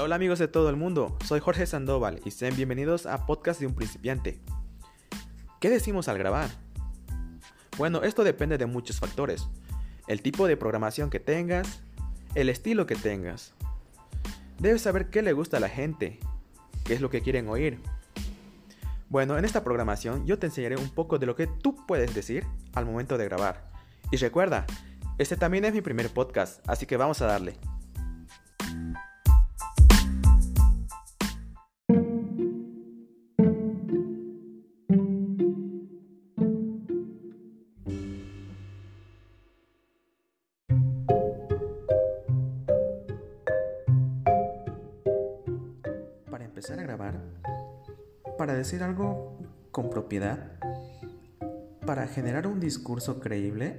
Hola, amigos de todo el mundo, soy Jorge Sandoval y sean bienvenidos a Podcast de un principiante. ¿Qué decimos al grabar? Bueno, esto depende de muchos factores. El tipo de programación que tengas, el estilo que tengas. Debes saber qué le gusta a la gente, qué es lo que quieren oír. Bueno, en esta programación yo te enseñaré un poco de lo que tú puedes decir al momento de grabar. Y recuerda, este también es mi primer podcast, así que vamos a darle. Algo con propiedad, para generar un discurso creíble,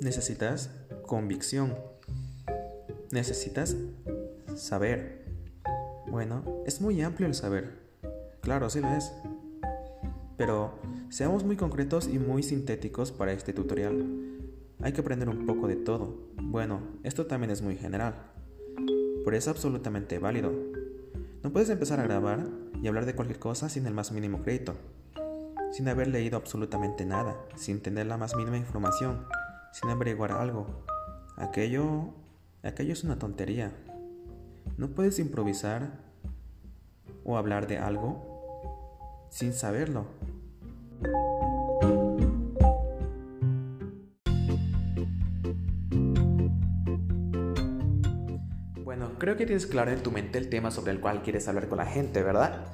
necesitas convicción. Necesitas saber. Bueno, es muy amplio el saber. Claro, sí lo es. Pero seamos muy concretos y muy sintéticos para este tutorial. Hay que aprender un poco de todo. Bueno, esto también es muy general. Pero es absolutamente válido. No puedes empezar a grabar y hablar de cualquier cosa sin el más mínimo crédito, sin haber leído absolutamente nada, sin tener la más mínima información, sin averiguar algo. Aquello, aquello es una tontería. No puedes improvisar o hablar de algo sin saberlo. Creo que tienes claro en tu mente el tema sobre el cual quieres hablar con la gente, ¿verdad?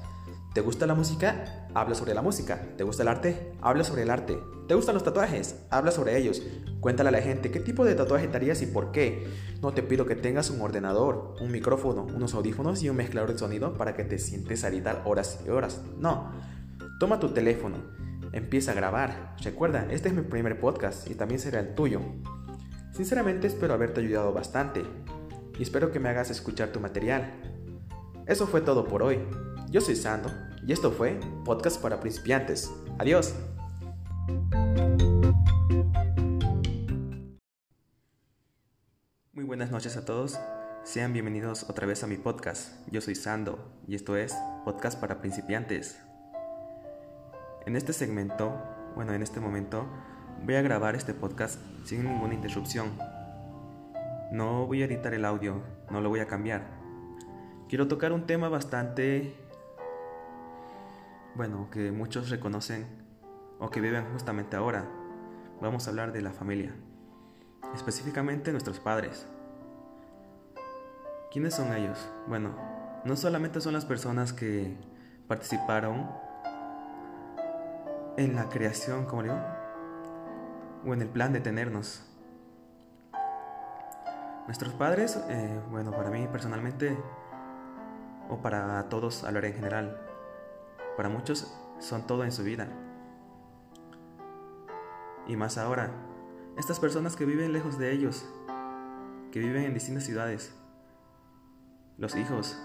¿Te gusta la música? Habla sobre la música. ¿Te gusta el arte? Habla sobre el arte. ¿Te gustan los tatuajes? Habla sobre ellos. Cuéntale a la gente qué tipo de tatuaje te harías y por qué. No te pido que tengas un ordenador, un micrófono, unos audífonos y un mezclador de sonido para que te sientes a editar horas y horas. No. Toma tu teléfono. Empieza a grabar. Recuerda, este es mi primer podcast y también será el tuyo. Sinceramente espero haberte ayudado bastante y espero que me hagas escuchar tu material. Eso fue todo por hoy. Yo soy Sando y esto fue Podcast para principiantes. Adiós. Muy buenas noches a todos. Sean bienvenidos otra vez a mi podcast. Yo soy Sando y esto es Podcast para principiantes. En este segmento, bueno, en este momento, voy a grabar este podcast sin ninguna interrupción. No voy a editar el audio, no lo voy a cambiar. Quiero tocar un tema bastante, bueno, que muchos reconocen o que viven justamente ahora. Vamos a hablar de la familia, específicamente nuestros padres. ¿Quiénes son ellos? Bueno, no solamente son las personas que participaron en la creación, como digo, o en el plan de tenernos. Nuestros padres, eh, bueno, para mí personalmente, o para todos hablar en general, para muchos son todo en su vida. Y más ahora, estas personas que viven lejos de ellos, que viven en distintas ciudades, los hijos,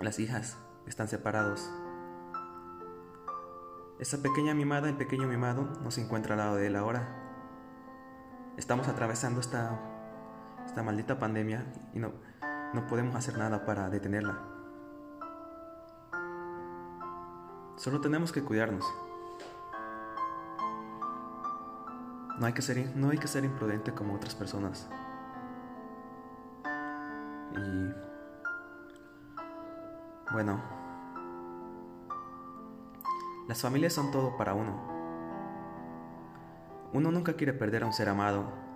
las hijas, están separados. Esa pequeña mimada, el pequeño mimado, no se encuentra al lado de él ahora. Estamos atravesando esta, esta maldita pandemia y no, no podemos hacer nada para detenerla. Solo tenemos que cuidarnos. No hay que ser, no hay que ser imprudente como otras personas. Y bueno, las familias son todo para uno. Uno nunca quiere perder a un ser amado.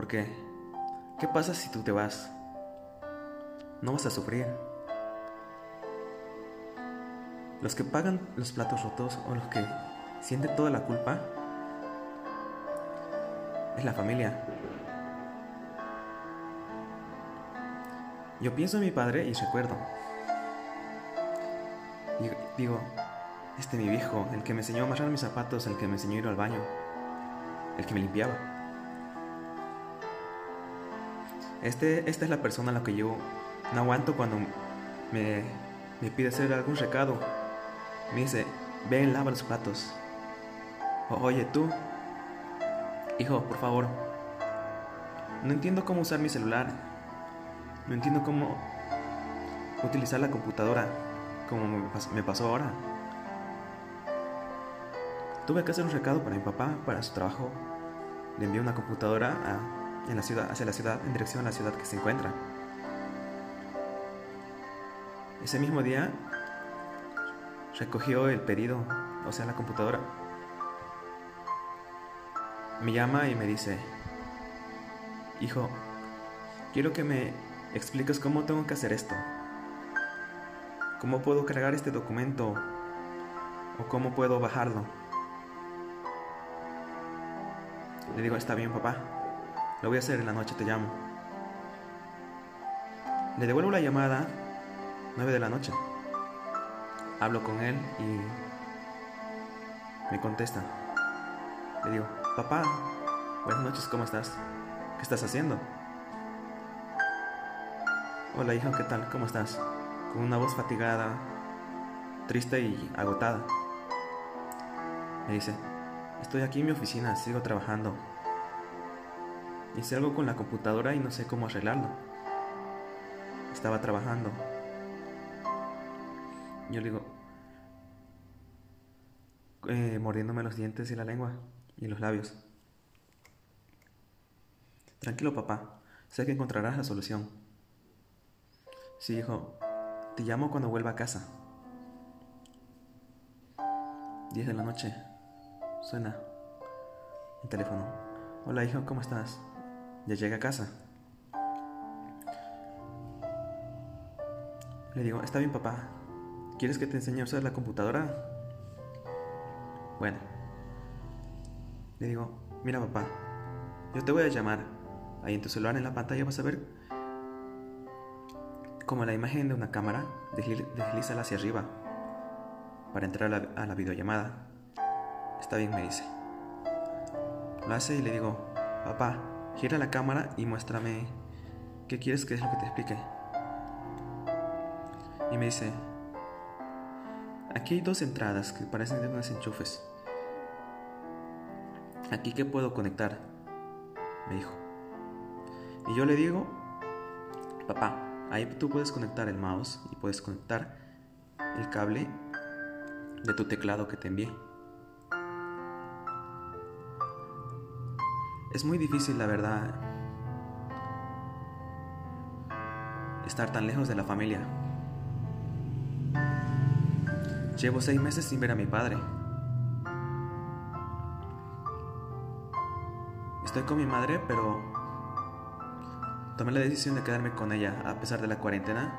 ¿Por qué? ¿Qué pasa si tú te vas? No vas a sufrir. Los que pagan los platos rotos o los que sienten toda la culpa es la familia. Yo pienso en mi padre y recuerdo. Digo, este mi viejo, el que me enseñó a amarrar mis zapatos, el que me enseñó a ir al baño, el que me limpiaba. Este, esta es la persona a la que yo no aguanto cuando me, me pide hacer algún recado. Me dice, ven, lava los platos. O, oye, tú, hijo, por favor, no entiendo cómo usar mi celular. No entiendo cómo utilizar la computadora como me pasó ahora. Tuve que hacer un recado para mi papá para su trabajo. Le envié una computadora en la ciudad, hacia la ciudad, en dirección a la ciudad que se encuentra. Ese mismo día recogió el pedido, o sea, la computadora. Me llama y me dice, hijo, quiero que me expliques cómo tengo que hacer esto. ¿Cómo puedo cargar este documento? ¿O cómo puedo bajarlo? Le digo, está bien papá, lo voy a hacer en la noche, te llamo. Le devuelvo la llamada, 9 de la noche. Hablo con él y me contesta. Le digo, papá, buenas noches, ¿cómo estás? ¿Qué estás haciendo? Hola hijo, ¿qué tal? ¿Cómo estás? Con una voz fatigada, triste y agotada. Me dice, estoy aquí en mi oficina, sigo trabajando. Hice algo con la computadora y no sé cómo arreglarlo. Estaba trabajando. Yo le digo, eh, mordiéndome los dientes y la lengua y los labios. Tranquilo, papá. Sé que encontrarás la solución. Sí, hijo. Te llamo cuando vuelva a casa. 10 de la noche. Suena el teléfono. Hola, hijo, ¿cómo estás? Ya llegué a casa. Le digo, está bien, papá. ¿Quieres que te enseñe a usar la computadora? Bueno. Le digo, mira, papá, yo te voy a llamar. Ahí en tu celular, en la pantalla, vas a ver como la imagen de una cámara desliza hacia arriba para entrar a la, a la videollamada. Está bien, me dice. Lo hace y le digo, papá, gira la cámara y muéstrame qué quieres que es lo que te explique. Y me dice, aquí hay dos entradas que parecen de unos enchufes. ¿Aquí qué puedo conectar? Me dijo. Y yo le digo, papá, ahí tú puedes conectar el mouse y puedes conectar el cable de tu teclado que te envié. Es muy difícil, la verdad, estar tan lejos de la familia. Llevo seis meses sin ver a mi padre. Estoy con mi madre, pero tomé la decisión de quedarme con ella a pesar de la cuarentena.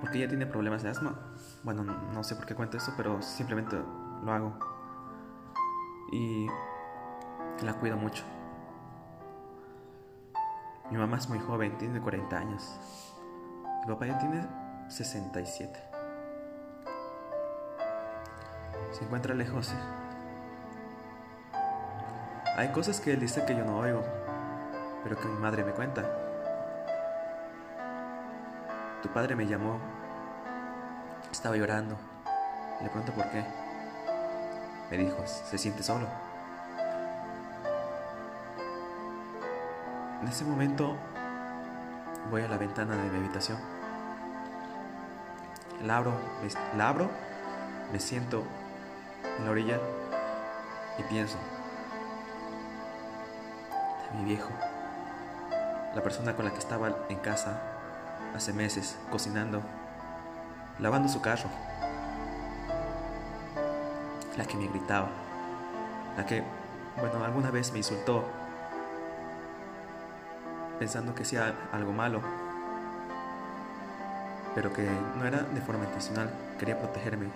Porque ella tiene problemas de asma. Bueno, no sé por qué cuento eso, pero simplemente lo hago. Y la cuido mucho. Mi mamá es muy joven, tiene 40 años. Mi papá ya tiene 67. Se encuentra lejos. Hay cosas que él dice que yo no oigo, pero que mi madre me cuenta. Tu padre me llamó. Estaba llorando. Le pregunto por qué. Me dijo, se siente solo. En ese momento voy a la ventana de mi habitación. La abro, me, la abro, me siento en la orilla y pienso, mi viejo, la persona con la que estaba en casa hace meses, cocinando, lavando su carro, la que me gritaba, la que, bueno, alguna vez me insultó pensando que hacía algo malo, pero que no era de forma intencional, quería protegerme.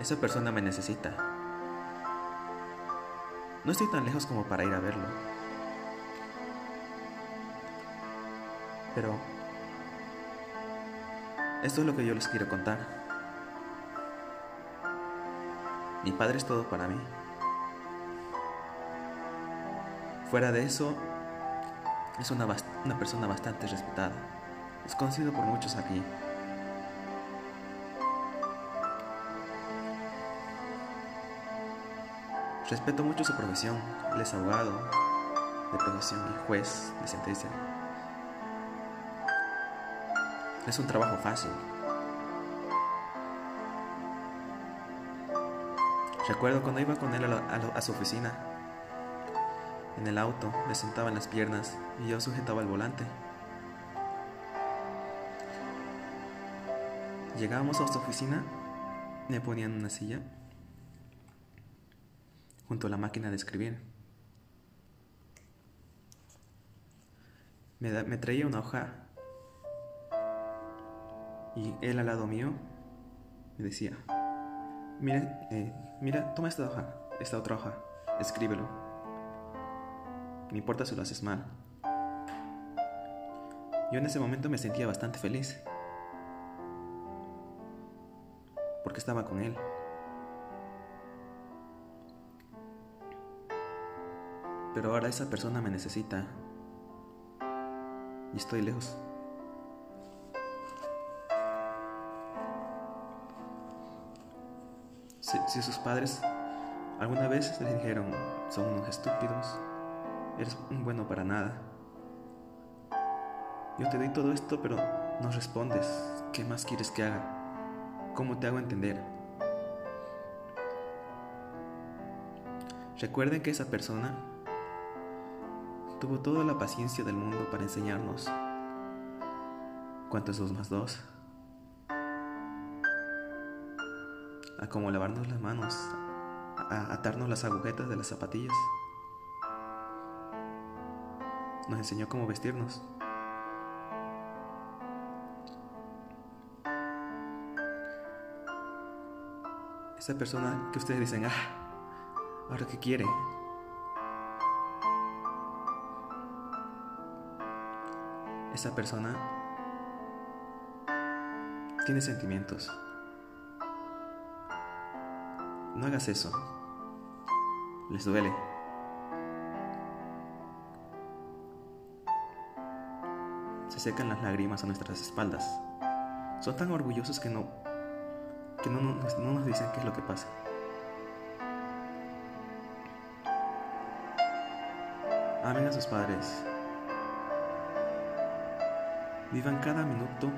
Esa persona me necesita. No estoy tan lejos como para ir a verlo. Pero esto es lo que yo les quiero contar. Mi padre es todo para mí. Fuera de eso, es una, una persona bastante respetada. Es conocido por muchos aquí. Respeto mucho su profesión. Él es abogado. de posesión y juez de sentencia. Es un trabajo fácil. Recuerdo cuando iba con él a, su oficina. En el auto me sentaba en las piernas y yo sujetaba el volante. Llegábamos a su oficina, me ponían una silla junto a la máquina de escribir. Me, me traía una hoja y él al lado mío me decía, mira, eh, mira, toma esta hoja, esta otra hoja, escríbelo. No importa si lo haces mal. Yo en ese momento me sentía bastante feliz. Porque estaba con él. Pero ahora esa persona me necesita. Y estoy lejos. Si, sus padres alguna vez le dijeron, son unos estúpidos, eres un bueno para nada. Yo te doy todo esto, pero no respondes. ¿Qué más quieres que haga? ¿Cómo te hago entender? Recuerden que esa persona tuvo toda la paciencia del mundo para enseñarnos cuánto es dos más dos. A cómo lavarnos las manos, a atarnos las agujetas de las zapatillas. Nos enseñó cómo vestirnos. Esa persona que ustedes dicen, ah, ahora qué quiere. Esa persona tiene sentimientos. No hagas eso. Les duele. Secan las lágrimas a nuestras espaldas. Son tan orgullosos que no que no, nos dicen qué es lo que pasa. Amen a sus padres. Vivan cada minuto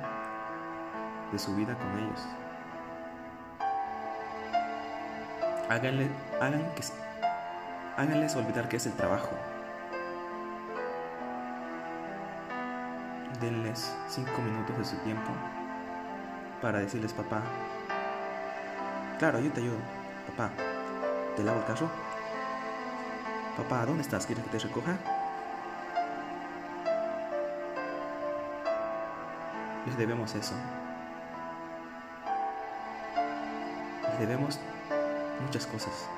de su vida con ellos. Háganle, háganles olvidar que es el trabajo. Denles cinco minutos de su tiempo para decirles, papá, Claro, yo te ayudo. Papá, ¿te lavo el carro? Papá, ¿dónde estás? ¿Quieres que te recoja? Les debemos eso. Les debemos muchas cosas.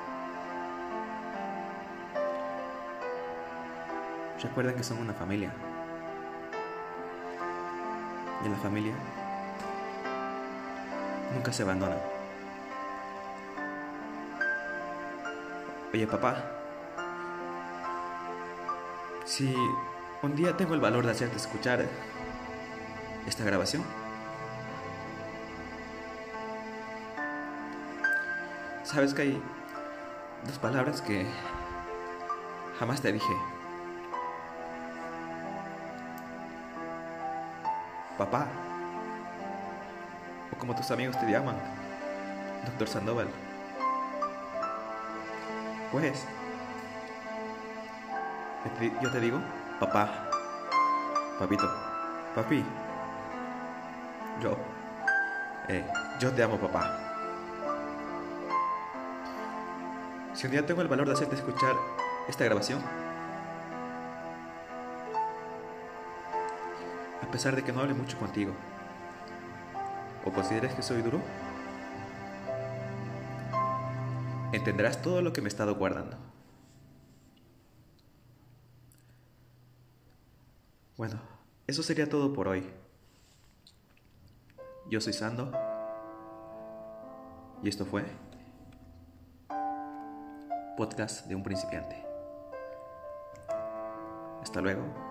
Recuerden que son una familia. En la familia nunca se abandona. Oye, papá, si un día tengo el valor de hacerte escuchar esta grabación, sabes que hay dos palabras que jamás te dije. Papá, o como tus amigos te llaman, doctor Sandoval. Pues, yo te digo, papá, papito, papi, yo, eh, yo te amo, papá. Si un día tengo el valor de hacerte escuchar esta grabación, a pesar de que no hable mucho contigo, o consideres que soy duro, entenderás todo lo que me he estado guardando. Bueno, eso sería todo por hoy. Yo soy Sando y esto fue podcast de un principiante. Hasta luego.